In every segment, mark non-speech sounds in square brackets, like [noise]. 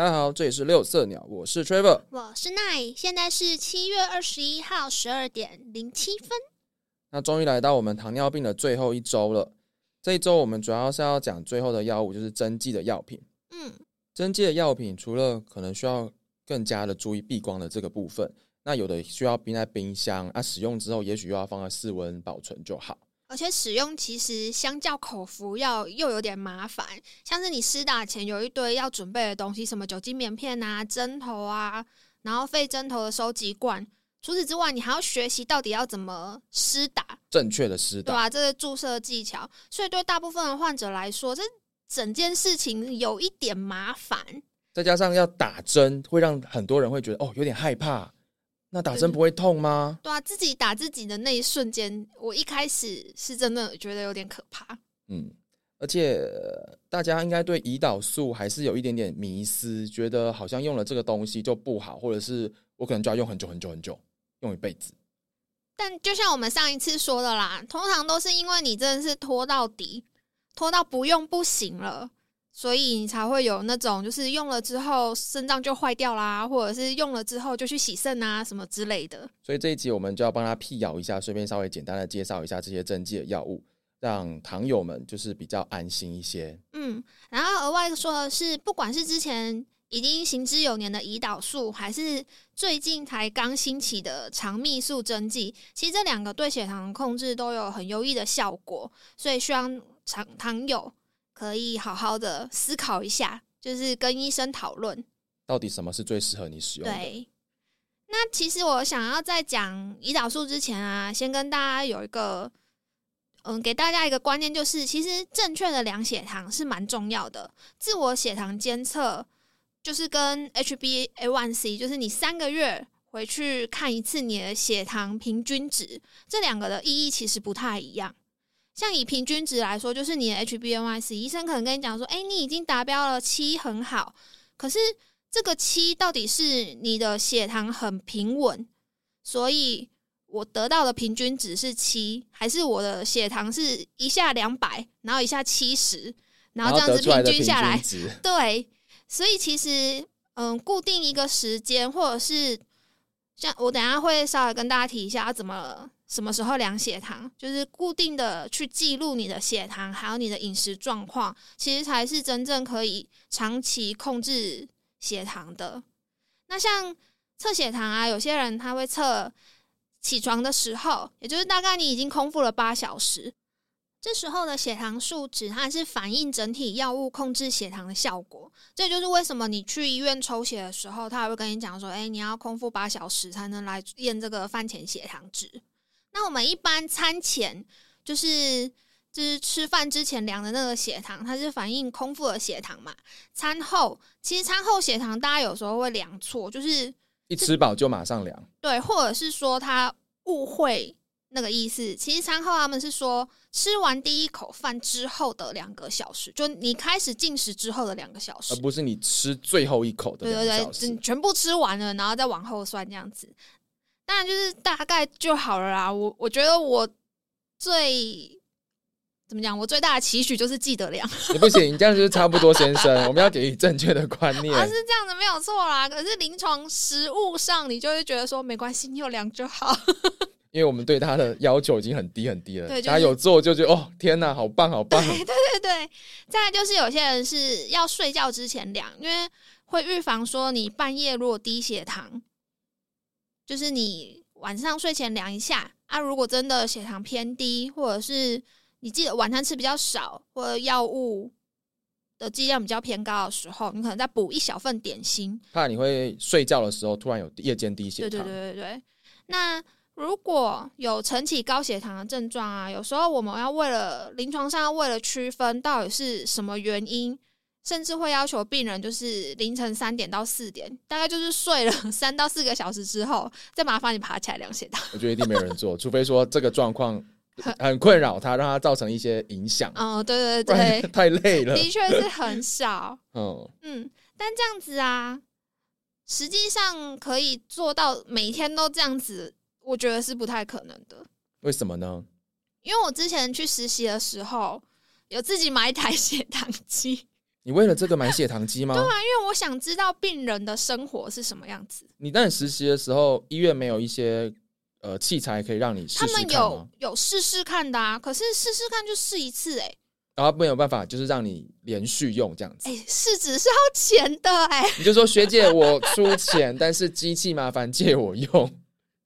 大家好，这里是六色鸟，我是 Trevor。我是奈，现在是七月二十一号十二点零七分。那终于来到我们糖尿病的最后一周了。这一周我们主要是要讲最后的药物，就是针剂的药品。嗯，针剂的药品除了可能需要更加的注意避光的这个部分，那有的需要冰在冰箱，啊，使用之后也许又要放在室温保存就好。而且使用其实相较口服药又有点麻烦，像是你施打前有一堆要准备的东西，什么酒精棉片啊、针头啊，然后肺针头的收集罐。除此之外，你还要学习到底要怎么施打，正确的施打，对吧？这个注射技巧，所以对大部分的患者来说，这整件事情有一点麻烦。再加上要打针，会让很多人会觉得哦有点害怕。那打针不会痛吗？对啊，自己打自己的那一瞬间，我一开始是真的觉得有点可怕。嗯，而且大家应该对胰岛素还是有一点点迷思，觉得好像用了这个东西就不好，或者是我可能就要用很久很久很久，用一辈子。但就像我们上一次说的啦，通常都是因为你真的是拖到底，拖到不用不行了。所以你才会有那种，就是用了之后肾脏就坏掉啦，或者是用了之后就去洗肾啊什么之类的。所以这一集我们就要帮他辟谣一下，顺便稍微简单的介绍一下这些针剂的药物，让糖友们就是比较安心一些。嗯，然后额外说的是，不管是之前已经行之有年的胰岛素，还是最近才刚兴起的肠泌素针剂，其实这两个对血糖控制都有很优异的效果，所以希望糖糖友。可以好好的思考一下，就是跟医生讨论，到底什么是最适合你使用的。对，那其实我想要在讲胰岛素之前啊，先跟大家有一个，嗯，给大家一个观念，就是其实正确的量血糖是蛮重要的。自我血糖监测就是跟 HbA1c，就是你三个月回去看一次你的血糖平均值，这两个的意义其实不太一样。像以平均值来说，就是你的 HbA1c，医生可能跟你讲说，哎，你已经达标了，七很好。可是这个七到底是你的血糖很平稳，所以我得到的平均值是七，还是我的血糖是一下两百，然后一下七十，然后这样子平均下来？对，所以其实嗯，固定一个时间，或者是像我等下会稍微跟大家提一下怎么。什么时候量血糖？就是固定的去记录你的血糖，还有你的饮食状况，其实才是真正可以长期控制血糖的。那像测血糖啊，有些人他会测起床的时候，也就是大概你已经空腹了八小时，这时候的血糖数值，它是反映整体药物控制血糖的效果。这就是为什么你去医院抽血的时候，他还会跟你讲说：“哎，你要空腹八小时才能来验这个饭前血糖值。”那我们一般餐前就是就是吃饭之前量的那个血糖，它是反映空腹的血糖嘛？餐后其实餐后血糖大家有时候会量错，就是一吃饱就马上量，对，或者是说他误会那个意思。其实餐后他们是说吃完第一口饭之后的两个小时，就你开始进食之后的两个小时，而不是你吃最后一口的对对对，全部吃完了，然后再往后算这样子。当然就是大概就好了啦。我我觉得我最怎么讲，我最大的期许就是记得量。你不行，你这样就是差不多，先生。[laughs] 我们要给予正确的观念。啊是这样子没有错啦。可是临床实务上，你就会觉得说没关系，你有量就好。[laughs] 因为我们对他的要求已经很低很低了。对，他有做就觉得哦，天哪，好棒好棒。对对对。再就是有些人是要睡觉之前量，因为会预防说你半夜如果低血糖。就是你晚上睡前量一下啊，如果真的血糖偏低，或者是你记得晚餐吃比较少，或者药物的剂量比较偏高的时候，你可能再补一小份点心，怕你会睡觉的时候突然有夜间低血糖。对对对对对。那如果有晨起高血糖的症状啊，有时候我们要为了临床上为了区分到底是什么原因。甚至会要求病人就是凌晨三点到四点，大概就是睡了 [laughs] 三到四个小时之后，再麻烦你爬起来量血糖。[laughs] 我觉得一定没有人做，除非说这个状况很 [laughs] 困扰他，让他造成一些影响。哦，对对对，太累了，的确是很少。嗯嗯，但这样子啊，实际上可以做到每天都这样子，我觉得是不太可能的。为什么呢？因为我之前去实习的时候，有自己买一台血糖机。你为了这个买血糖机吗？对啊，因为我想知道病人的生活是什么样子。你在你实习的时候，医院没有一些呃器材可以让你试他试看们有？有试试看的啊，可是试试看就试一次、欸，然后没有办法，就是让你连续用这样子。哎、哎，试纸是要钱的哎、你就说学姐，我出钱，但是机器麻烦借我用。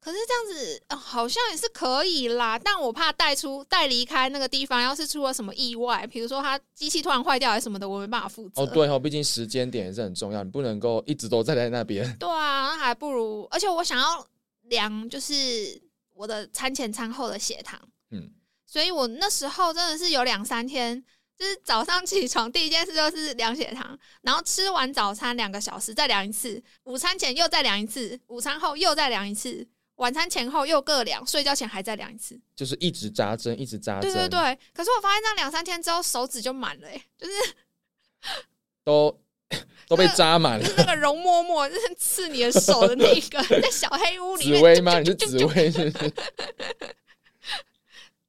可是这样子、呃好像也是可以啦，但我怕带出带离开那个地方，要是出了什么意外，比如说它机器突然坏掉还是什么的，我没办法负责。哦，对哦，毕竟时间点也是很重要，你不能够一直都站在那边。对啊，那还不如，而且我想要量就是我的餐前餐后的血糖，嗯，所以我那时候真的是有两三天，就是早上起床第一件事就是量血糖，然后吃完早餐两个小时再量一次，午餐前又再量一次，午餐后又再量一次，晚餐前后又各量，睡觉前还再量一次。就是一直扎针，一直扎针，对对对，可是我发现这样两三天之后手指就满了、欸，就是都 [laughs] 都被扎满了就是。那个容嬷嬷，就是刺你的手的那个，[laughs] 在小黑屋里面。紫薇吗？你是紫薇是是？[laughs]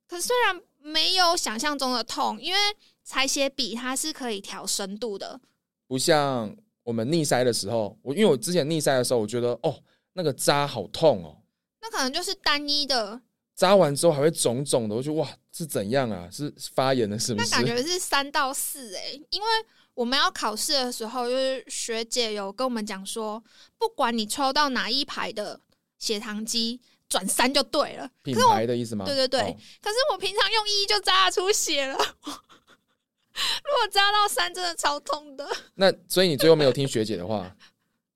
可是虽然没有想象中的痛，因为采血笔它是可以调深度的，不像我们逆塞的时候，我因为我之前逆塞的时候，我觉得哦，那个扎好痛哦，那可能就是单一的，扎完之后还会肿肿的，我就哇是怎样啊？是发炎了是不是？那感觉是三到四哎、因为我们要考试的时候，就是学姐有跟我们讲说，不管你抽到哪一排的血糖机，转三就对了。品牌的意思吗？对对对哦可是我平常用一就扎出血了，[laughs] 如果扎到三，真的超痛的。那所以你最后没有听学姐的话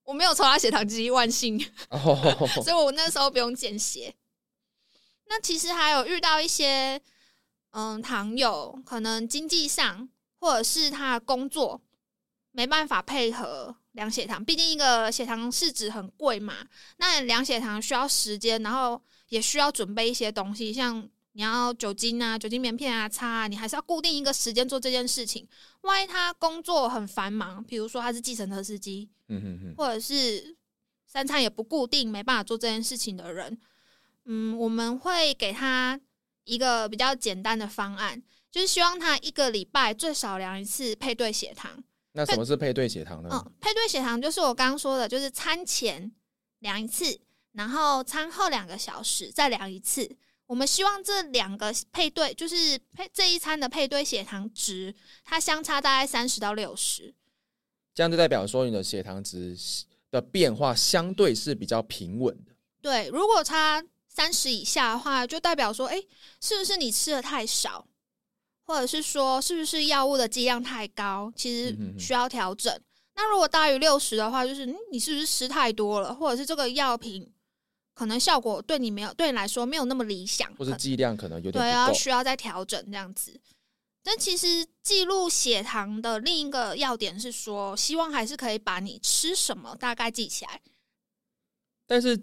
我没有抽他血糖机，万幸。哦，[laughs] 所以我那时候不用见血。那其实还有遇到一些嗯糖友，可能经济上或者是他的工作没办法配合量血糖，毕竟一个血糖试纸很贵嘛。那量血糖需要时间，然后也需要准备一些东西，像你要酒精啊、酒精棉片啊、擦啊，你还是要固定一个时间做这件事情。万一他工作很繁忙，比如说他是计程车司机，嗯哼哼，或者是三餐也不固定，没办法做这件事情的人，嗯，我们会给他一个比较简单的方案，就是希望他一个礼拜最少量一次配对血糖。那什么是配对血糖呢？嗯，配对血糖就是我刚刚说的，就是餐前量一次，然后餐后两个小时再量一次。我们希望这两个配对，就是配这一餐的配对血糖值，它相差大概三十到六十。这样就代表说你的血糖值的变化相对是比较平稳的。对，如果差三十以下的话，就代表说，哎、是不是你吃的太少，或者是说，是不是药物的剂量太高，其实需要调整。那如果大于六十的话，就是、嗯、你是不是吃太多了，或者是这个药品可能效果对你没有，对你来说没有那么理想，或是可剂量可能有点对啊，需要再调整这样子。但其实记录血糖的另一个要点是说，希望还是可以把你吃什么大概记起来。但是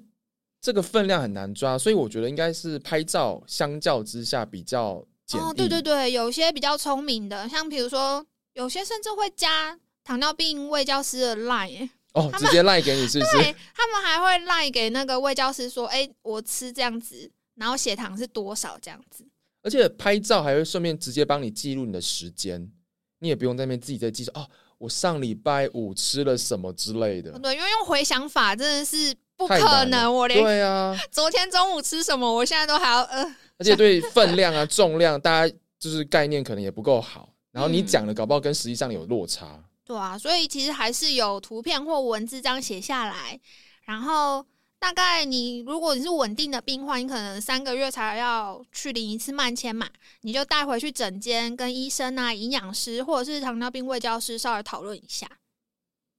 这个分量很难抓，所以我觉得应该是拍照相较之下比较简易。哦，对对对，有些比较聪明的，像比如说，有些甚至会加糖尿病卫教师的 line，哦，直接赖给你是不是？对他们还会 line 给那个卫教师说，哎、我吃这样子，然后血糖是多少这样子。而且拍照还会顺便直接帮你记录你的时间，你也不用在那边自己在记说哦，我上礼拜五吃了什么之类的。对，因为用回想法真的是不可能，我连对啊，[laughs] 昨天中午吃什么，我现在都还要呃，而且对分量啊、重量，大家就是概念可能也不够好，然后你嗯讲的搞不好跟实际上有落差。对啊，所以其实还是有图片或文字这样写下来，然后大概你如果你是稳定的病患，你可能三个月才要去领一次慢签嘛，你就带回去诊间跟医生啊、营养师或者是糖尿病卫教师稍微讨论一下。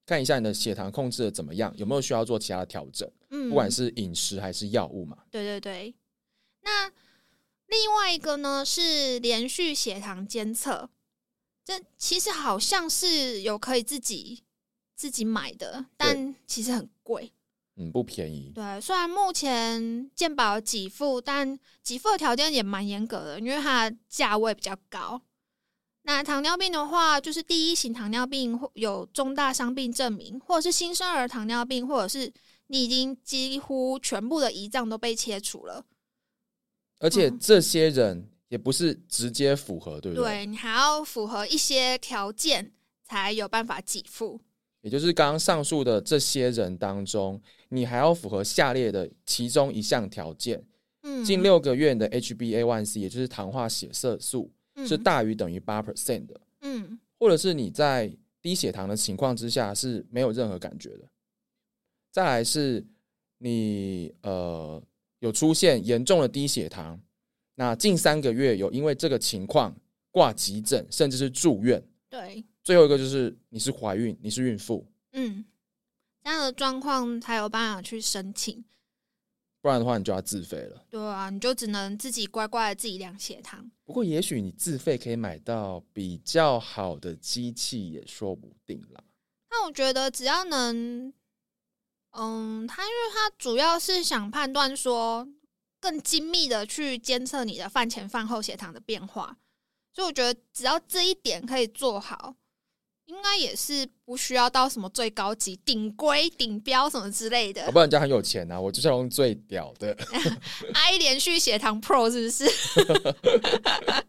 看一下你的血糖控制的怎么样，有没有需要做其他的调整，嗯，不管是饮食还是药物嘛。对对对，那另外一个呢是连续血糖监测，这其实好像是有可以自己自己买的，但其实很贵。嗯，不便宜。对，虽然目前健保有给付，但给付的条件也蛮严格的，因为它的价位比较高。那糖尿病的话，就是第一型糖尿病或有重大伤病证明，或者是新生儿糖尿病，或者是你已经几乎全部的胰脏都被切除了，而且嗯这些人也不是直接符合，对不对？对你还要符合一些条件，才有办法给付。也就是刚刚上述的这些人当中，你还要符合下列的其中一项条件：嗯，近六个月的 HbA1c，也就是糖化血色素嗯是大于等于八 percent 的，嗯或者是你在低血糖的情况之下是没有任何感觉的。再来是你呃有出现严重的低血糖，那近三个月有因为这个情况挂急诊，甚至是住院。对，最后一个就是你是怀孕，你是孕妇，嗯，这样的状况才有办法去申请。不然的话你就要自费了。对啊，你就只能自己乖乖的自己量血糖。不过也许你自费可以买到比较好的机器，也说不定啦。那我觉得只要能，嗯，他因为他主要是想判断说更精密的去监测你的饭前饭后血糖的变化，所以我觉得只要这一点可以做好，应该也是不需要到什么最高级、顶规、顶标什么之类的要。不然人家很有钱啊，我就是要用最屌的。[laughs] [laughs] i 连续血糖 Pro 是不是？[laughs]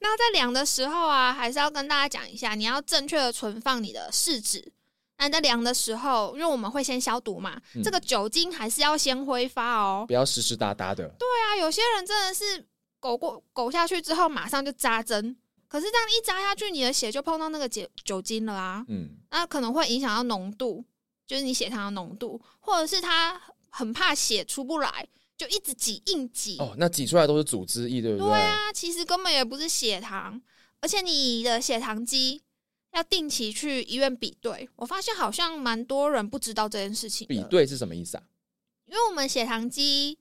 那在量的时候啊，还是要跟大家讲一下，你要正确的存放你的试纸。那你在量的时候，因为我们会先消毒嘛，嗯这个酒精还是要先挥发哦。不要湿湿哒哒的。对啊，有些人真的是狗过狗下去之后马上就扎针，可是这样一扎下去，你的血就碰到那个酒酒精了啊。嗯，那可能会影响到浓度，就是你血糖的浓度，或者是他很怕血出不来，就一直挤硬挤。哦，那挤出来都是组织液，对不对？对啊，其实根本也不是血糖，而且你的血糖机要定期去医院比对。我发现好像蛮多人不知道这件事情比，对是什么意思啊？因为我们血糖机，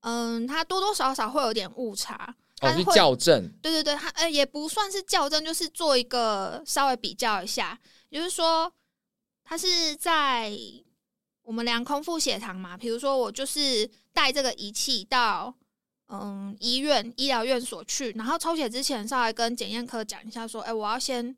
嗯，它多多少少会有点误差。哦，去它会校正。对对对，它呃也不算是校正，就是做一个稍微比较一下，也就是说，它是在我们量空腹血糖嘛，比如说我就是带这个仪器到嗯医院医疗院所去，然后抽血之前稍微跟检验科讲一下，说，哎、我要先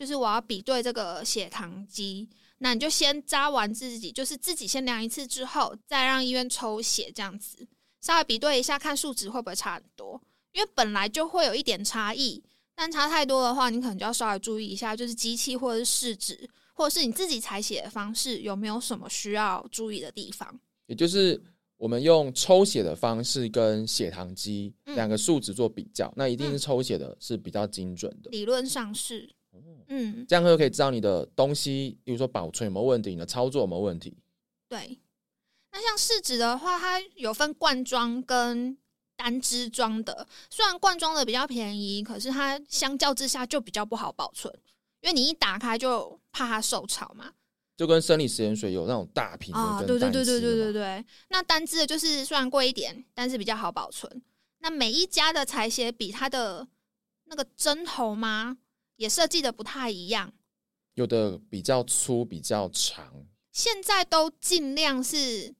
就是我要比对这个血糖机。那你就先扎完自己，就是自己先量一次之后，再让医院抽血，这样子稍微比对一下，看数值会不会差很多。因为本来就会有一点差异，但差太多的话，你可能就要稍微注意一下，就是机器或者是试纸，或者是你自己采血的方式有没有什么需要注意的地方。也就是我们用抽血的方式跟血糖机嗯两个数值做比较，那一定是抽血的是比较精准的。理论上是，嗯，这样就可以知道你的东西，比如说保存有没有问题，你的操作有没有问题。对。那像试纸的话，它有分罐装跟单支装的，虽然罐装的比较便宜，可是它相较之下就比较不好保存，因为你一打开就怕它受潮嘛。就跟生理食盐水有那种大瓶的对对单对对对对对。那单支的就是虽然贵一点，但是比较好保存。那每一家的采血笔，它的那个针头嘛，也设计的不太一样。有的比较粗，比较长。现在都尽量是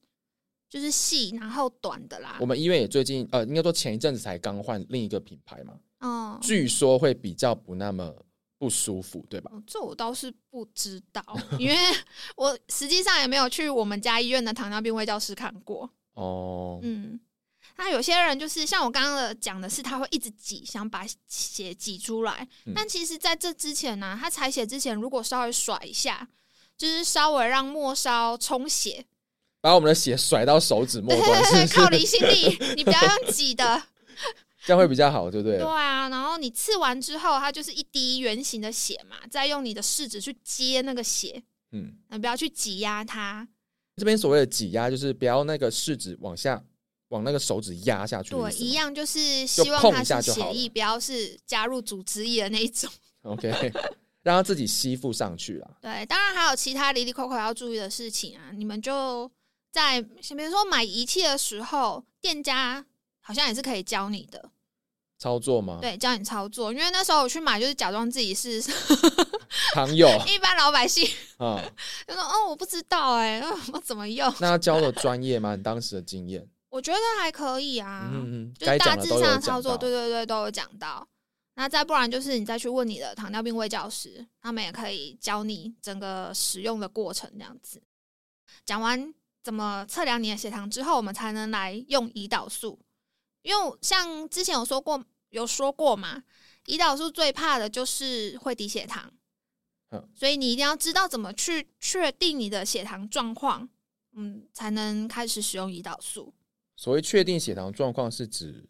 就是细然后短的啦我。们医院也最近呃，应该说前一阵子才刚换另一个品牌嘛，哦，据说会比较不那么不舒服，对吧？哦这我倒是不知道，因为我实际上也没有去我们家医院的糖尿病卫教室看过。[laughs] 哦，嗯，那有些人就是像我刚刚的讲的是，他会一直挤，想把血挤出来。嗯但其实在这之前呢、他采血之前，如果稍微甩一下，就是稍微让末梢充血，把我们的血甩到手指末端，靠？离心力，你不要用挤的。[laughs] 这样会比较好，对不对？对啊，然后你刺完之后，它就是一滴圆形的血嘛，再用你的试纸去接那个血，嗯，你不要去挤压它。这边所谓的挤压，就是不要那个试纸往下往那个手指压下去的对，一。样就是希望它碰一下就好了是血液，不要是加入组织液的那一种。[laughs] OK，让它自己吸附上去了。对，当然还有其他离离扣扣要注意的事情啊。你们就在比如说买仪器的时候，店家好像也是可以教你的，操作吗？对，教你操作。因为那时候我去买，就是假装自己是 [laughs] 常有一般老百姓，[laughs] 啊，就说哦，我不知道哎、呃我怎么用？那他教的专业吗？你当时的经验？我觉得还可以啊，就是大致上的操作，对对对，都有讲到。那再不然就是你再去问你的糖尿病卫教师，他们也可以教你整个使用的过程这样子。讲完怎么测量你的血糖之后，我们才能来用胰岛素。因为像之前有说过，有说过嘛，胰岛素最怕的就是会低血糖。嗯所以你一定要知道怎么去确定你的血糖状况，嗯，才能开始使用胰岛素。所谓确定血糖状况是指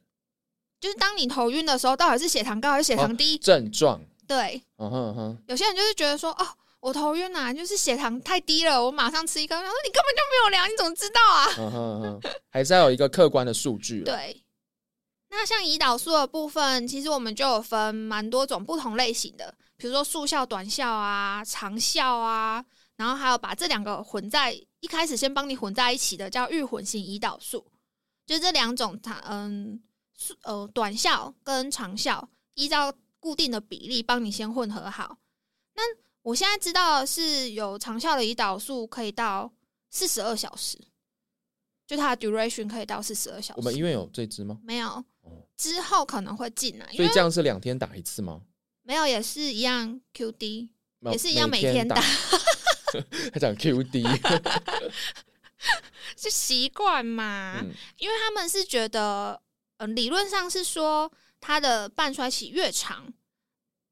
就是当你头晕的时候，到底是血糖高还是血糖低？症状。对，嗯哼嗯哼，有些人就是觉得说，哦，我头晕啊，就是血糖太低了，我马上吃一颗。然后你根本就没有量，你怎么知道啊？嗯哼嗯哼，还是要有一个客观的数据。，对，那像胰岛素的部分，其实我们就有分蛮多种不同类型的，比如说速效、短效啊、长效啊，然后还有把这两个混在一开始先帮你混在一起的，叫预混型胰岛素，就这两种它嗯呃短效跟长效，依照固定的比例帮你先混合好。那我现在知道是有长效的胰岛素可以到四十二小时，就它的 duration 可以到四十二小时。我们医院有这支吗？没有哦，之后可能会进来，所以这样是两天打一次吗？没有也是一样 QD，也是一样每天天打，[laughs] 他讲 QD，[laughs] 是习惯嘛？嗯，因为他们是觉得，嗯、理论上是说它的半衰期越长，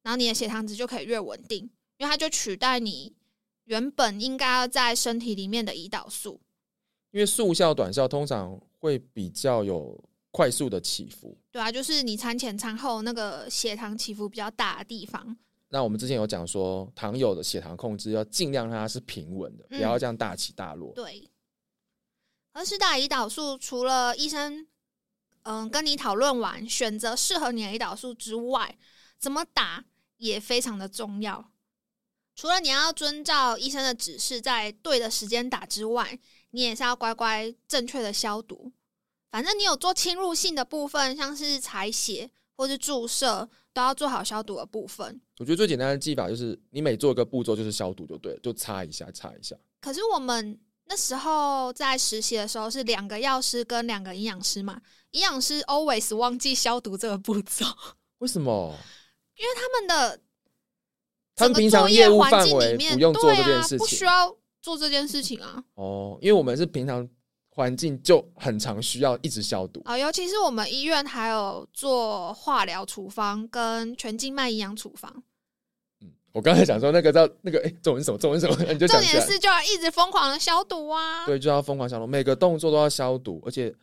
然后你的血糖值就可以越稳定，因为它就取代你原本应该要在身体里面的胰岛素。因为速效、短效通常会比较有快速的起伏。对啊，就是你餐前餐后那个血糖起伏比较大的地方。那我们之前有讲说，糖友的血糖控制要尽量让它是平稳的，不嗯要这样大起大落。对，而是打胰岛素除了医生嗯跟你讨论完选择适合你的胰岛素之外，怎么打也非常的重要。除了你要遵照医生的指示，在对的时间打之外，你也是要乖乖正确的消毒。反正你有做侵入性的部分，像是采血或是注射，都要做好消毒的部分。我觉得最简单的技法就是，你每做一个步骤就是消毒就对了，就擦一下，擦一下。可是我们那时候在实习的时候是两个药师跟两个营养师嘛，营养师 always 忘记消毒这个步骤，[laughs] 为什么？因为他们的他们平常业业务环范围境里面不用做这件事情需要做这件事情啊。哦，因为我们是平常环境就很常需要一直消毒。啊、尤其是我们医院还有做化疗处方跟全静脉营养处方，我刚才想说那个叫那个哎，中文什么中文什么，[laughs] 你就重。点是就要一直疯狂的消毒啊。对，就要疯狂消毒，每个动作都要消毒，而且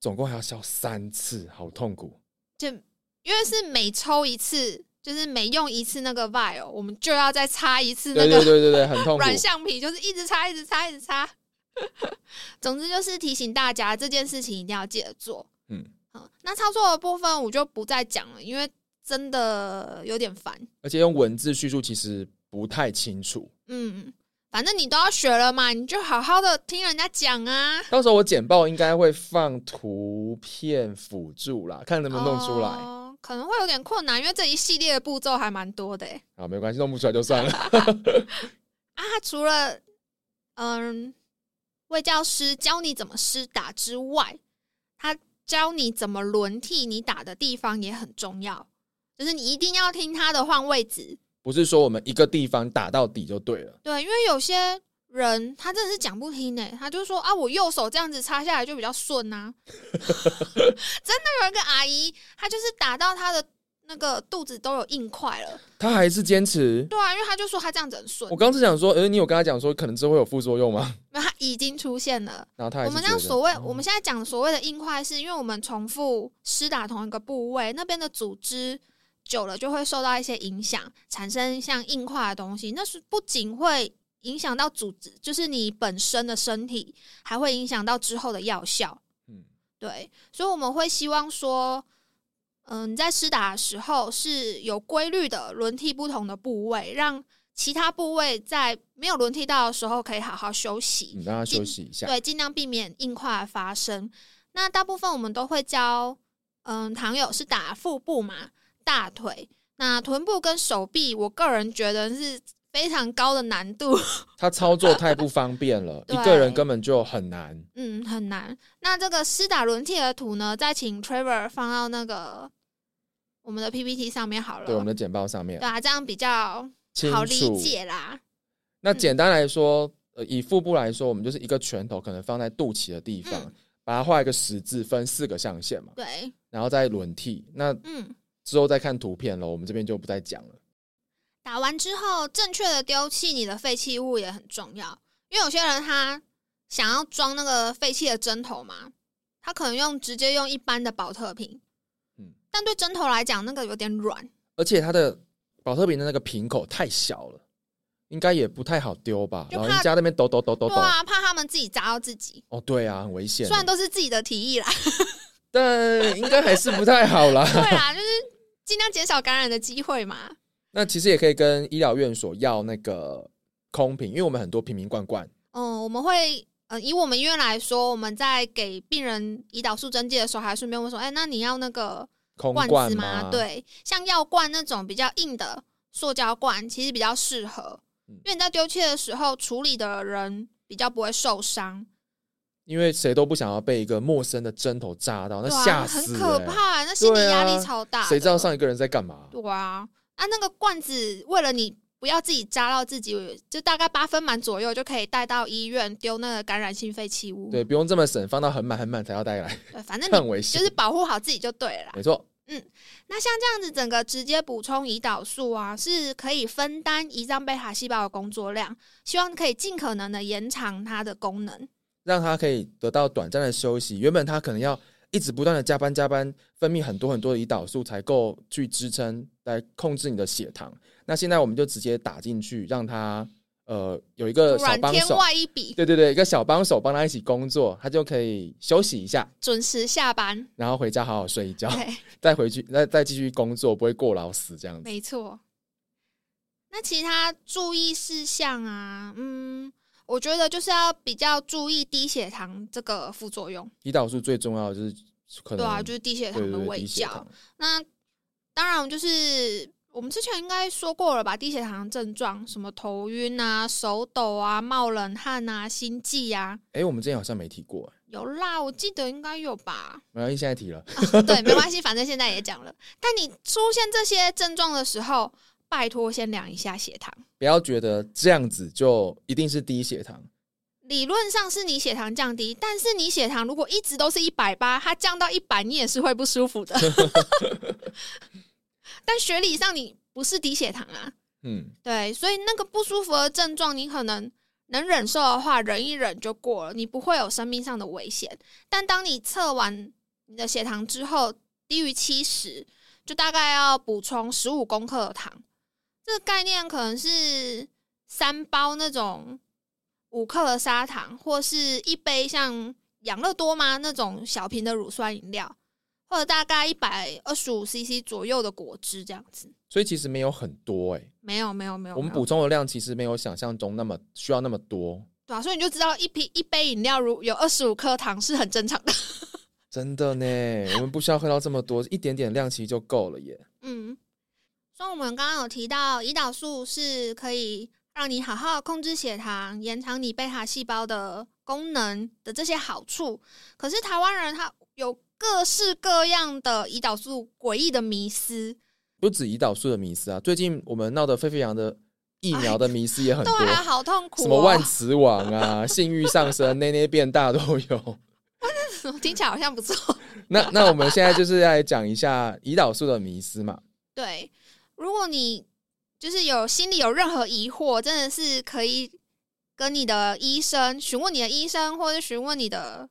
总共还要消三次，好痛苦。就因为是每抽一次，就是每用一次那个 vial，我们就要再擦一次那对个对对对对，很痛苦。软橡皮，就是一直擦，一直擦，一直擦。[laughs] 总之就是提醒大家这件事情一定要记得做。嗯，好，那操作的部分我就不再讲了，因为真的有点烦。而且用文字叙述其实不太清楚。嗯，反正你都要学了嘛，你就好好的听人家讲啊。到时候我简报应该会放图片辅助啦，看能不能弄出来。哦可能会有点困难，因为这一系列的步骤还蛮多的诶。啊，没关系，弄不出来就算了。[laughs] 啊，除了嗯，魏教师教你怎么施打之外，他教你怎么轮替你打的地方也很重要，就是你一定要听他的换位置。不是说我们一个地方打到底就对了。对，因为有些人他真的是讲不听呢，他就说啊，我右手这样子插下来就比较顺呐、[laughs] 真的有一个阿姨，她就是打到她的那个肚子都有硬块了。她还是坚持。对啊，因为她就说她这样子很顺我，刚是想说，呃，你有跟他讲说可能之后会有副作用吗？那她已经出现了。然后他还我们这样所谓，哦我们现在讲所谓的硬块，是因为我们重复施打同一个部位，那边的组织久了就会受到一些影响，产生像硬化的东西。那是不仅会影响到组织，就是你本身的身体，还会影响到之后的药效。嗯，对，所以我们会希望说，嗯、你在施打的时候是有规律的轮替不同的部位，让其他部位在没有轮替到的时候可以好好休息。你让他休息一下。对，尽量避免硬块的发生。那大部分我们都会教，嗯，糖友是打腹部嘛，大腿，那臀部跟手臂，我个人觉得是非常高的难度，[laughs] 他操作太不方便了，[laughs] 一个人根本就很难。嗯，很难。那这个施打轮替的图呢，再请 Trevor 放到那个我们的 PPT 上面好了。对我们的简报上面对啊，这样比较好理。解啦。那简单来说，呃，以腹部来说，我们就是一个拳头可能放在肚脐的地方，嗯把它画一个十字，分四个象限嘛，对，然后再轮替。那嗯。之后再看图片了，我们这边就不再讲了。打完之后，正确的丢弃你的废弃物也很重要，因为有些人他想要装那个废弃的针头嘛，他可能用直接用一般的保特瓶，嗯但对针头来讲，那个有点软，而且它的保特瓶的那个瓶口太小了，应该也不太好丢吧？老人家那边抖抖抖抖抖，对啊，怕他们自己砸到自己。哦，对啊，很危险虽。然都是自己的提议啦，但应该还是不太好啦。[laughs] 对啊，就是尽量减少感染的机会嘛。那其实也可以跟医疗院所要那个空瓶，因为我们很多瓶瓶罐罐，嗯，我们会呃，以我们医院来说，我们在给病人胰岛素针剂的时候，还顺便问说，哎、那你要那个空罐罐子吗？，对，像药罐那种比较硬的塑胶罐，其实比较适合，嗯。因为你在丢弃的时候，处理的人比较不会受伤，因为谁都不想要被一个陌生的针头扎到，那吓死、很可欸。怕，那心理压力超大、谁知道？上一个人在干嘛？对啊，啊，那个罐子为了你。不要自己扎到自己，就大概八分满左右就可以带到医院丢那个感染性废弃物。对，不用这么省，放到很满很满才要带来，对，反正 [laughs] 你很危险。就是保护好自己就对了啦。没错，嗯那像这样子，整个直接补充胰岛素啊，是可以分担胰脏贝塔细胞的工作量，希望可以尽可能的延长它的功能。让他可以得到短暂的休息。原本他可能要一直不断的加班加班，分泌很多很多的胰岛素才够去支撑来控制你的血糖。那现在我们就直接打进去，让他呃有一个小突然天帮手，外一笔，对对对，一个小帮手帮他一起工作，他就可以休息一下，准时下班。然后回家好好睡一觉，[laughs] 再回去再再继续工作，不会过劳死这样子。没错。那其他注意事项啊，嗯，我觉得就是要比较注意低血糖这个副作用。胰岛素最重要的就是可能对啊，就是低血糖的对对对胃教。低血糖那当然就是我们之前应该说过了吧，低血糖症状什么头晕啊、手抖啊、冒冷汗啊、心悸啊，哎、我们之前好像没提过，有啦，我记得应该有吧。没关系，现在提了。啊对，没关系，反正现在也讲了。但你出现这些症状的时候，拜托先量一下血糖。不要觉得这样子就一定是低血糖，理论上是你血糖降低，但是你血糖如果一直都是一百八，它降到一百，你也是会不舒服的。[laughs] 但学理上你不是低血糖啊，嗯，对，所以那个不舒服的症状，你可能能忍受的话，忍一忍就过了，你不会有生命上的危险。但当你测完你的血糖之后，低于七十，就大概要补充十五公克的糖。这个概念可能是三包那种五克的砂糖，或是一杯像养乐多吗那种小瓶的乳酸饮料，或者大概一百二十五 CC 左右的果汁这样子。所以其实没有很多哎、没有，没有，没有。我们补充的量其实没有想象中那么需要那么多，对啊，所以你就知道一瓶一杯饮料如有二十五克糖是很正常的。[laughs] 真的呢，我们不需要喝到这么多，一点点量其实就够了耶。嗯，所以我们刚刚有提到，胰岛素是可以让你好好控制血糖、延长你贝塔细胞的功能的这些好处。可是台湾人他有各式各样的胰岛素诡异的迷思，不止胰岛素的迷思啊，最近我们闹得沸沸扬的疫苗的迷思也很多，对啊，好痛苦、哦。什么万磁王啊、[laughs] 性欲上升、内内变大都有。[laughs] 听起来好像不错。那那我们现在就是来讲一下胰岛素的迷思嘛。[laughs] 对，如果你就是有心里有任何疑惑，真的是可以跟你的医生询问你的医生，或者询问你的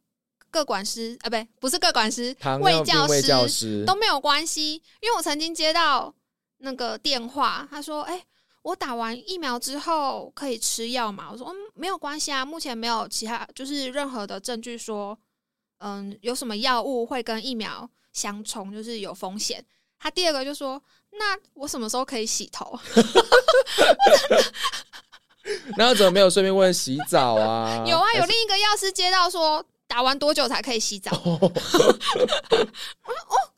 各管师啊，不对，不是各管师，卫教卫教师师都没有关系。因为我曾经接到那个电话，他说：“哎、我打完疫苗之后可以吃药吗？”我说：“嗯，没有关系啊，目前没有其他就是任何的证据说，嗯，有什么药物会跟疫苗相冲，就是有风险。”他第二个就说：“那我什么时候可以洗头？” [laughs] 那怎么没有顺便问洗澡啊？[laughs] 有啊，有另一个药师接到说打完多久才可以洗澡？哦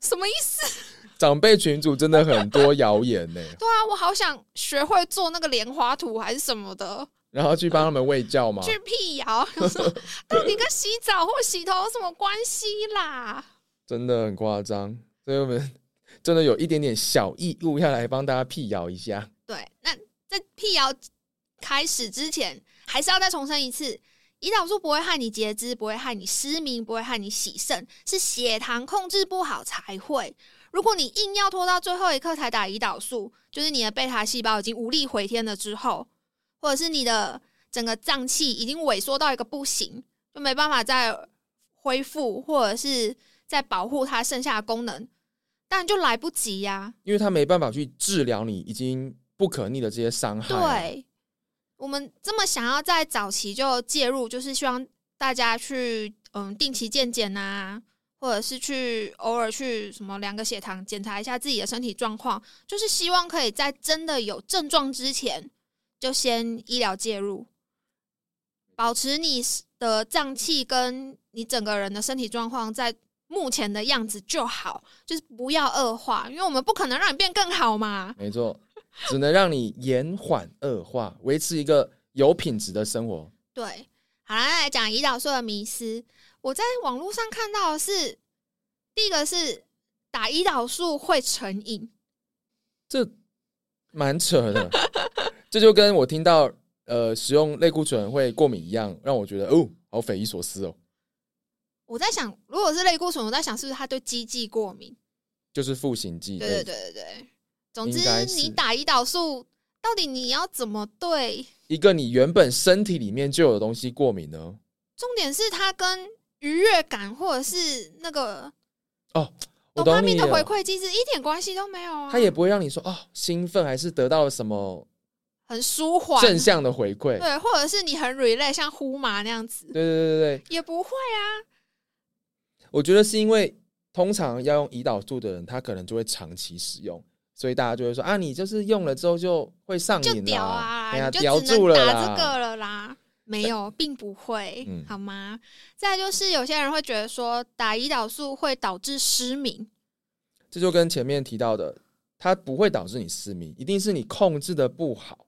什么意思？长辈群主真的很多谣言呢，对啊，我好想学会做那个莲花图还是什么的，然后去帮他们喂教嘛。去辟谣。[laughs] 说到底跟洗澡或洗头有什么关系啦？真的很夸张，所以我们真的有一点点小义务要来帮大家辟谣一下。对，那在辟谣开始之前，还是要再重申一次，胰岛素不会害你截肢，不会害你失明，不会害你洗肾，是血糖控制不好才会。如果你硬要拖到最后一刻才打胰岛素，就是你的贝塔细胞已经无力回天了之后，或者是你的整个脏器已经萎缩到一个不行，就没办法再恢复，或者是在保护它剩下的功能，但就来不及呀、因为他没办法去治疗你已经不可逆的这些伤害。，对，我们这么想要在早期就介入，就是希望大家去嗯定期健检啊，或者是去偶尔去什么量个血糖，检查一下自己的身体状况，就是希望可以在真的有症状之前就先医疗介入，保持你的脏器跟你整个人的身体状况在目前的样子就好，就是不要恶化，因为我们不可能让你变更好嘛。没错，只能让你延缓恶化，维持一个有品质的生活。对，好啦，那来讲胰岛素的迷思。我在网络上看到的是，第一个是打胰岛素会成瘾，这蛮扯的，[laughs] 这就跟我听到呃使用类固醇会过敏一样，让我觉得哦，好匪夷所思哦。我在想，如果是类固醇，我在想是不是他对鸡剂过敏？就是赋形剂，对对对对对。总之你打胰岛素，到底你要怎么对？一个你原本身体里面就有的东西过敏呢？重点是它跟愉悦感或者是那个哦，我多巴懂你了胺的回馈机制一点关系都没有啊！它也不会让你说哦兴奋，还是得到了什么很舒缓，正向的回馈。对，或者是你很 relax，像呼麻那样子，对对对对对，也不会啊。我觉得是因为通常要用胰岛素的人，他可能就会长期使用，所以大家就会说啊，你就是用了之后就会上就瘾啦，屌啊，哎呀，你叼就住了啦。打这个了啦。没有，并不会，嗯好吗？再就是有些人会觉得说打胰岛素会导致失明，这就跟前面提到的，它不会导致你失明，一定是你控制的不好，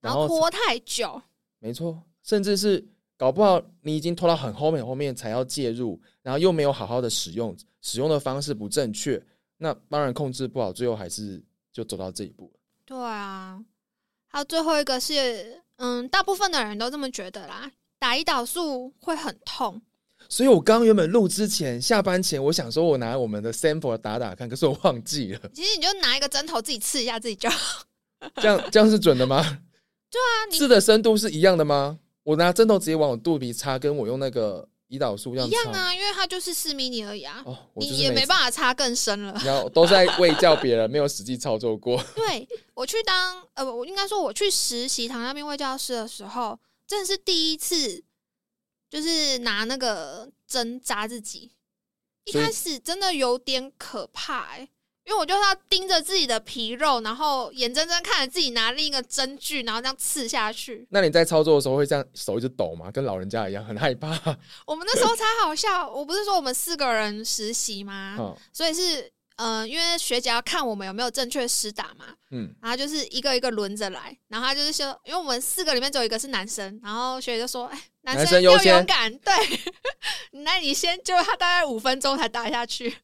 然后拖太久，没错，甚至是搞不好你已经拖到很后面后面才要介入，然后又没有好好的使用，使用的方式不正确，那当然控制不好，最后还是就走到这一步了。对啊。还有最后一个是，嗯，大部分的人都这么觉得啦，打胰岛素会很痛，所以我刚原本录之前，下班前我想说我拿我们的 sample 打打看，可是我忘记了，其实你就拿一个针头自己刺一下自己就好。这样这样是准的吗？[laughs] 对啊，你刺的深度是一样的吗？我拿针头直接往我肚皮插，跟我用那个胰岛素这样，一样啊，因为它就是四迷你而已啊，哦，你就是也没办法插更深了。然后都是在喂教别人，没有实际操作过。[laughs] 对我去当呃，我应该说我去实习糖尿病卫教师的时候，真的是第一次，就是拿那个针扎自己。一开始真的有点可怕哎、因为我就要盯着自己的皮肉，然后眼睁睁看着自己拿另一个针具，然后这样刺下去。那你在操作的时候会这样手一直抖吗？跟老人家一样，很害怕。[laughs] 我们那时候才好笑，我不是说我们四个人实习吗？嗯所以是呃，因为学姐要看我们有没有正确施打嘛，嗯，然后就是一个一个轮着来，然后他就是说，因为我们四个里面只有一个是男生，然后学姐就说，哎，男男生要勇敢，对，[laughs] 那你先，就他大概五分钟才打下去，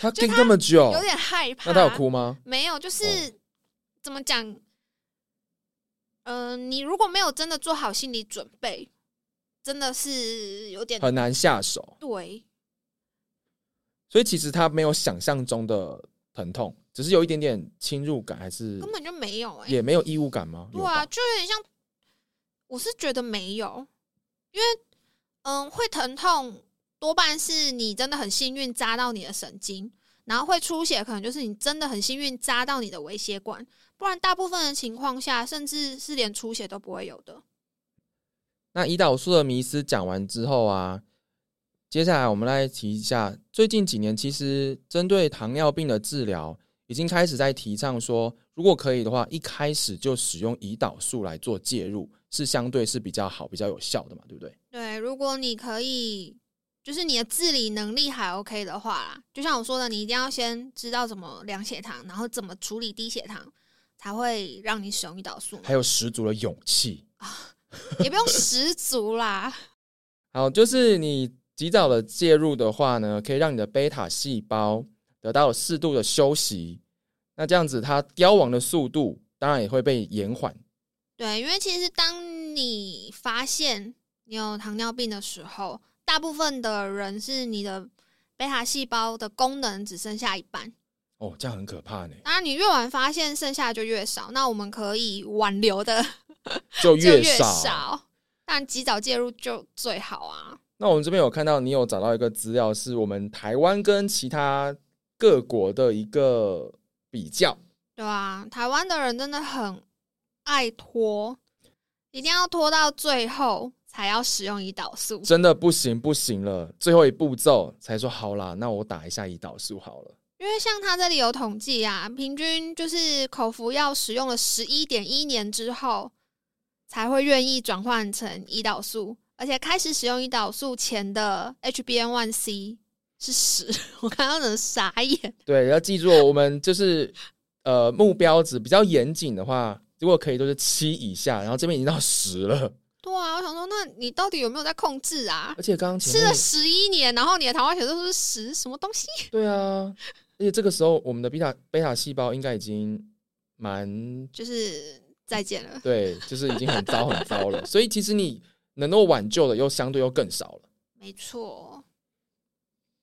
他盯这么久有，点害怕。那他有？哭吗？没有，就是、哦怎么讲？嗯、你如果没有真的做好心理准备，真的是有点很难下手，对，所以其实他没有想象中的疼痛，只是有一点点侵入感，还是根本就没有哎、也没有异物感吗？对啊，就有点像，我是觉得没有，因为嗯，会疼痛多半是你真的很幸运扎到你的神经，然后会出血，可能就是你真的很幸运扎到你的微血管，不然大部分的情况下，甚至是连出血都不会有的。那胰岛素的迷思讲完之后啊，接下来我们来提一下，最近几年其实针对糖尿病的治疗，已经开始在提倡说，如果可以的话，一开始就使用胰岛素来做介入，是相对是比较好、比较有效的嘛，对不对？对，如果你可以，就是你的自理能力还 OK 的话啦，就像我说的，你一定要先知道怎么量血糖，然后怎么处理低血糖，才会让你使用胰岛素。还有十足的勇气。[laughs] 也不用十足啦。[laughs] 好，就是你及早的介入的话呢，可以让你的贝塔细胞得到适度的休息，那这样子它凋亡的速度当然也会被延缓。对，因为其实当你发现你有糖尿病的时候，大部分的人是你的贝塔细胞的功能只剩下一半。哦，这样很可怕呢。当然，你越晚发现，剩下的就越少。那我们可以挽留的 [laughs] 就越。少，但及早介入就最好啊。那我们这边有看到你有找到一个资料，是我们台湾跟其他各国的一个比较。对啊，台湾的人真的很爱拖，一定要拖到最后才要使用胰岛素。真的不行不行了，最后一步骤才说好啦，那我打一下胰岛素好了。因为像他这里有统计啊，平均就是口服药使用了十一点一年之后，才会愿意转换成胰岛素，而且开始使用胰岛素前的 HbN1c 是十，[laughs] 我看到人傻眼。对，要记住，我们就是呃目标值比较严谨的话，如果可以都是七以下，然后这边已经到十了。对啊，我想说，那你到底有没有在控制啊而？且刚刚吃了十一年，然后你的糖化血色素是十，什么东西？对啊，而且这个时候我们的贝塔贝塔细胞应该已经蛮就是再见了。对，就是已经很糟很糟了，[laughs] 所以其实你能够挽救的又相对又更少了。没错，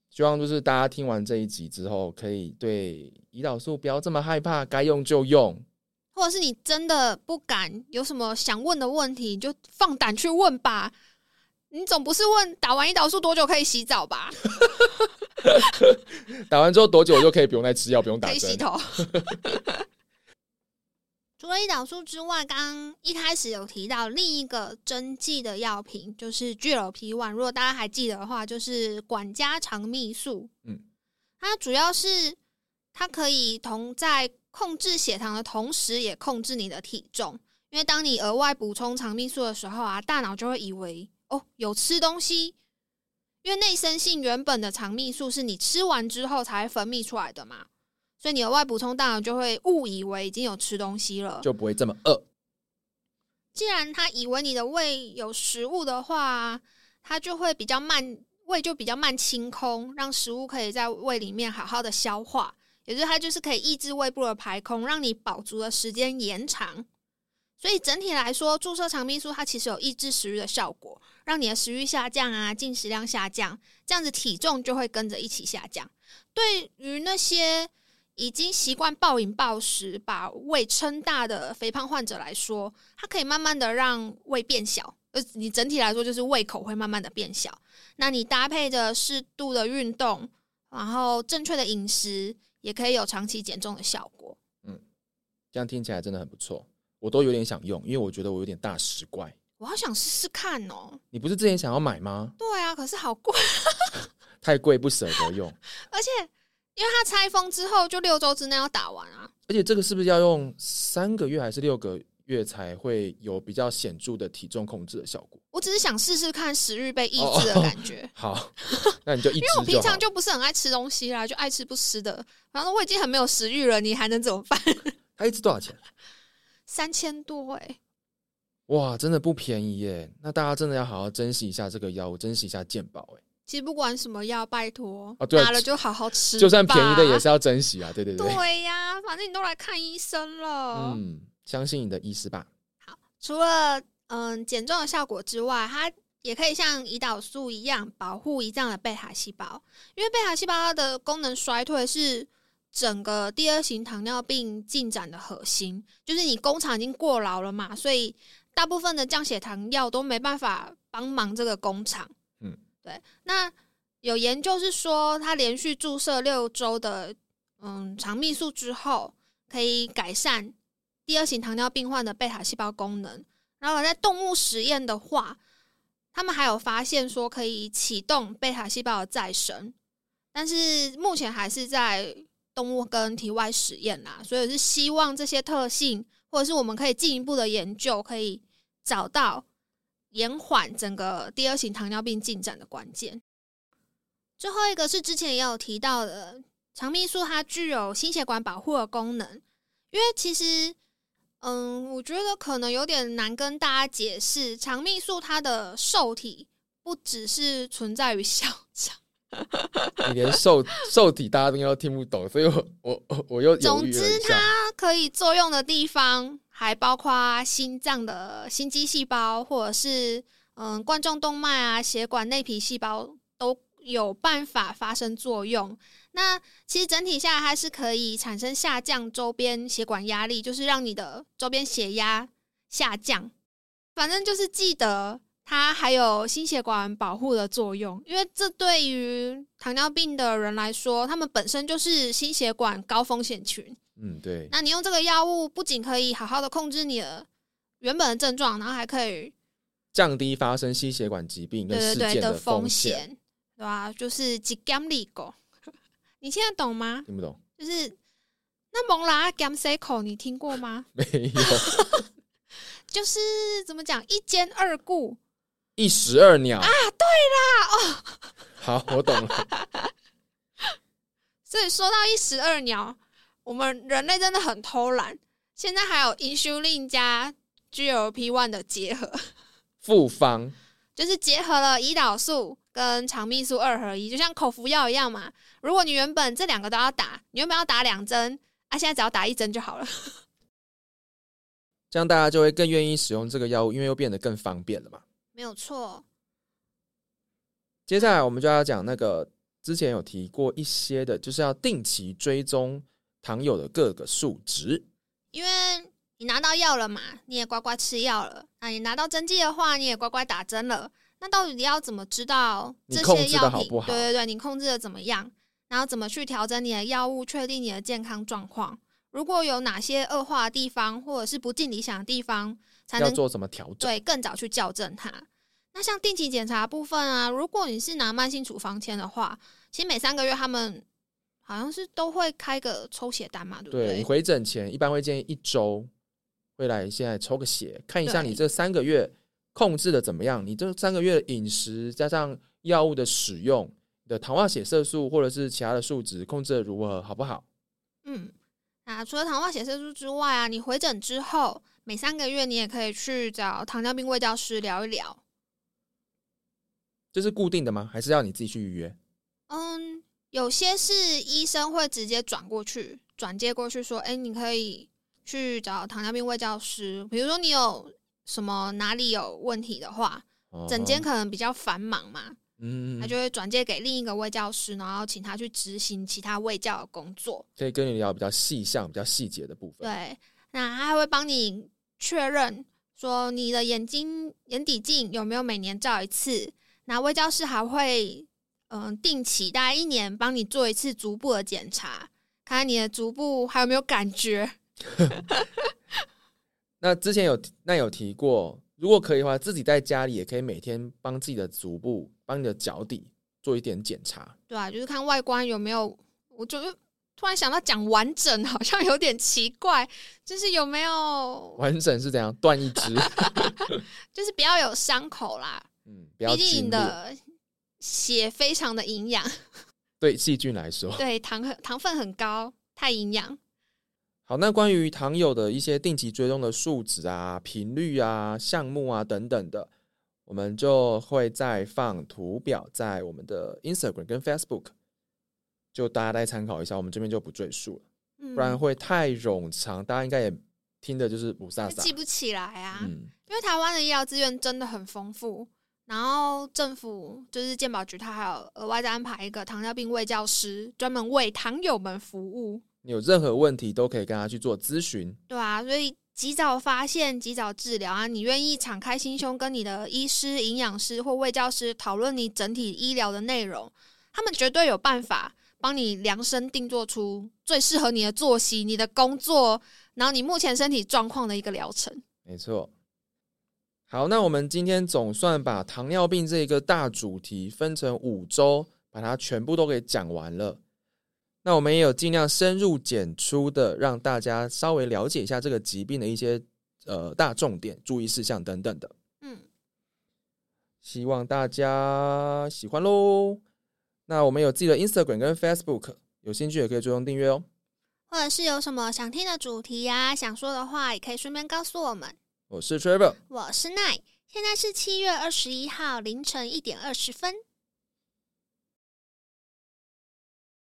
希望就是大家听完这一集之后，可以对胰岛素不要这么害怕，该用就用。或者是你真的不敢，有什么想问的问题，你就放胆去问吧。你总不是问打完胰岛素多久可以洗澡吧？[laughs] 打完之后多久就可以不用再吃药，不用打针？可以洗头。[laughs] 除了胰岛素之外，刚刚一开始有提到另一个针剂的药品，就是 GLP one。如果大家还记得的话，就是管家肠泌素。嗯，它主要是它可以同在控制血糖的同时，也控制你的体重。因为当你额外补充肠泌素的时候啊，大脑就会以为哦有吃东西，因为内生性原本的肠泌素是你吃完之后才分泌出来的嘛。所以你额外补充，大脑就会误以为已经有吃东西了。就不会这么饿。既然他以为你的胃有食物的话，它就会比较慢，胃就比较慢清空，让食物可以在胃里面好好的消化。也就是它就是可以抑制胃部的排空，让你饱足的时间延长。所以整体来说，注射肠泌素它其实有抑制食欲的效果，让你的食欲下降啊，进食量下降，这样子体重就会跟着一起下降。对于那些已经习惯暴饮暴食、把胃撑大的肥胖患者来说，它可以慢慢的让胃变小，呃，你整体来说就是胃口会慢慢的变小。那你搭配着适度的运动，然后正确的饮食，也可以有长期减重的效果。嗯这样听起来真的很不错，我都有点想用，因为我觉得我有点大食怪。我好想试试看哦。你不是之前想要买吗？对啊，可是好贵，[laughs] 太贵不舍得用，[laughs] 而且因为它拆封之后就六周之内要打完啊。而且这个是不是要用三个月还是六个月才会有比较显著的体重控制的效果？我只是想试试看食欲被抑制的感觉。[laughs] 好，那你就一因为我平常。就不是很爱吃东西啦，就爱吃不吃的。然后我已经很没有食欲了，你还能怎么办？[laughs] 它一支多少钱？[laughs] 三千多哎、哇，真的不便宜耶！那大家真的要好好珍惜一下这个药物，珍惜一下健保哎。其实不管什么药，拜托，啊对啊拿了就好好吃，就算便宜的也是。要珍惜啊！对对对，对呀，反正你都来看医生了。嗯，相信你的医师吧。好除了嗯减重的效果之外，它也可以像胰岛素一样保护胰脏的贝塔细胞，因为贝塔细胞它的功能衰退是整个第二型糖尿病进展的核心，就是你工厂已经过劳了嘛，所以大部分的降血糖药都没办法帮忙这个工厂。嗯，对。那有研究是说，它连续注射六周的嗯肠泌素之后，可以改善第二型糖尿病患的贝塔细胞功能。然后在动物实验的话，他们还有发现说可以启动贝塔细胞的再生，但是目前还是在动物跟体外实验啦，所以是希望这些特性，或者是我们可以进一步的研究，可以找到延缓整个第二型糖尿病进展的关键。最后一个是之前也有提到的，肠泌素它具有心血管保护的功能，因为其实，嗯，我觉得可能有点难跟大家解释，肠泌素它的受体不只是存在于小肠，你连受受体大家都应该都听不懂，所以我我我我又犹总之。它可以作用的地方还包括心脏的心肌细胞，或者是嗯冠状动脉啊、血管内皮细胞都有办法发生作用。那其实整体下来，它是可以产生下降周边血管压力，就是让你的周边血压下降。反正就是记得它还有心血管保护的作用，因为这对于糖尿病的人来说，他们本身就是心血管高风险群。嗯，对，那你用这个药物，不仅可以好好的控制你的原本的症状，然后还可以降低发生心血管疾病跟对对对事件的风险。险，对吧、就是几 gam 利狗，你现在懂吗？听不懂？就是那蒙拉 gam c 口，你听过吗？[laughs] 没有，[laughs] 就是怎么讲，一兼二顾，一石二鸟啊！对啦，哦，[laughs] 好，我懂了。所以说到一石二鸟，我们人类真的很偷懒。现在还有 insulin 加 GLP one 的结合，复方就是结合了胰岛素跟肠泌素二合一，就像口服药一样嘛。如果你原本这两个都要打，你原本要打两针，啊，现在只要打一针就好了。[laughs] 这样大家就会更愿意使用这个药物，因为又变得更方便了嘛。没有错，接下来我们就要讲那个之前有提过一些的，就是要定期追踪糖友的各个数值。因为你拿到药了嘛，你也乖乖吃药了。那你拿到针剂的话，你也乖乖打针了。那到底要怎么知道这些药品？好不好对对对，你控制的怎么样？然后怎么去调整你的药物，确定你的健康状况？如果有哪些恶化的地方，或者是不尽理想的地方，才能要做什么调整？对更早去校正它。那像定期检查部分啊，如果你是拿慢性处方签的话，其实每三个月他们好像是都会开个抽血单嘛，对不对你回诊前一般会建议一周会来现在抽个血，看一下你这三个月控制的怎么样，你这三个月的饮食加上药物的使用，你的糖化血色素或者是其他的数值控制的如何，好不好？嗯，那除了糖化血色素之外啊，你回诊之后每三个月你也可以去找糖尿病卫教师聊一聊。这是固定的吗？还是要你自己去预约？嗯，有些是医生会直接转过去，转接过去说，哎、你可以去找糖尿病卫教师。比如说你有什么哪里有问题的话，整间哦可能比较繁忙嘛，嗯，他就会转接给另一个卫教师，然后请他去执行其他卫教的工作。可以跟你聊比较细项、比较细节的部分。对，那他还会帮你确认说你的眼睛眼底镜有没有每年照一次。那卫教师还会嗯、定期大概一年帮你做一次足部的检查，看看你的足部还有没有感觉。[laughs] 那之前有那有提过，如果可以的话，自己在家里也可以每天帮自己的足部、帮你的脚底做一点检查。对啊，就是看外观有没有，我就突然想到讲完整好像有点奇怪，就是有没有，完整是怎样？断一只，[laughs] 就是不要有伤口啦，嗯，不要毕竟。你的血非常的营养，对细菌来说，对糖很糖分很高，太营养。好，那关于糖友的一些定期追踪的数值啊、频率啊、项目啊等等的，我们就会再放图表在我们的 Instagram 跟 Facebook，就大家再参考一下。我们这边就不赘述了，嗯不然会太冗长，大家应该也听的就是不飒飒记。不起来啊，嗯，因为台湾的医疗资源真的很丰富，然后政府就是健保局，它还有额外再安排一个糖尿病卫教师，专门为糖友们服务，你有任何问题都可以跟他去做咨询。对啊，所以及早发现、及早治疗啊，你愿意敞开心胸跟你的医师、营养师或卫教师讨论你整体医疗的内容，他们绝对有办法帮你量身定做出最适合你的作息、你的工作，然后你目前身体状况的一个疗程。没错。好，那我们今天总算把糖尿病这一个大主题分成五周，把它全部都给讲完了。那我们也有尽量深入简出的，让大家稍微了解一下这个疾病的一些呃大重点、注意事项等等的。嗯，希望大家喜欢喽。那我们有自己的 Instagram 跟 Facebook，有兴趣也可以追踪订阅哦。或者是有什么想听的主题呀、想说的话，也可以顺便告诉我们。我是 Trevor，我是奈，现在是七月二十一号凌晨一点二十分。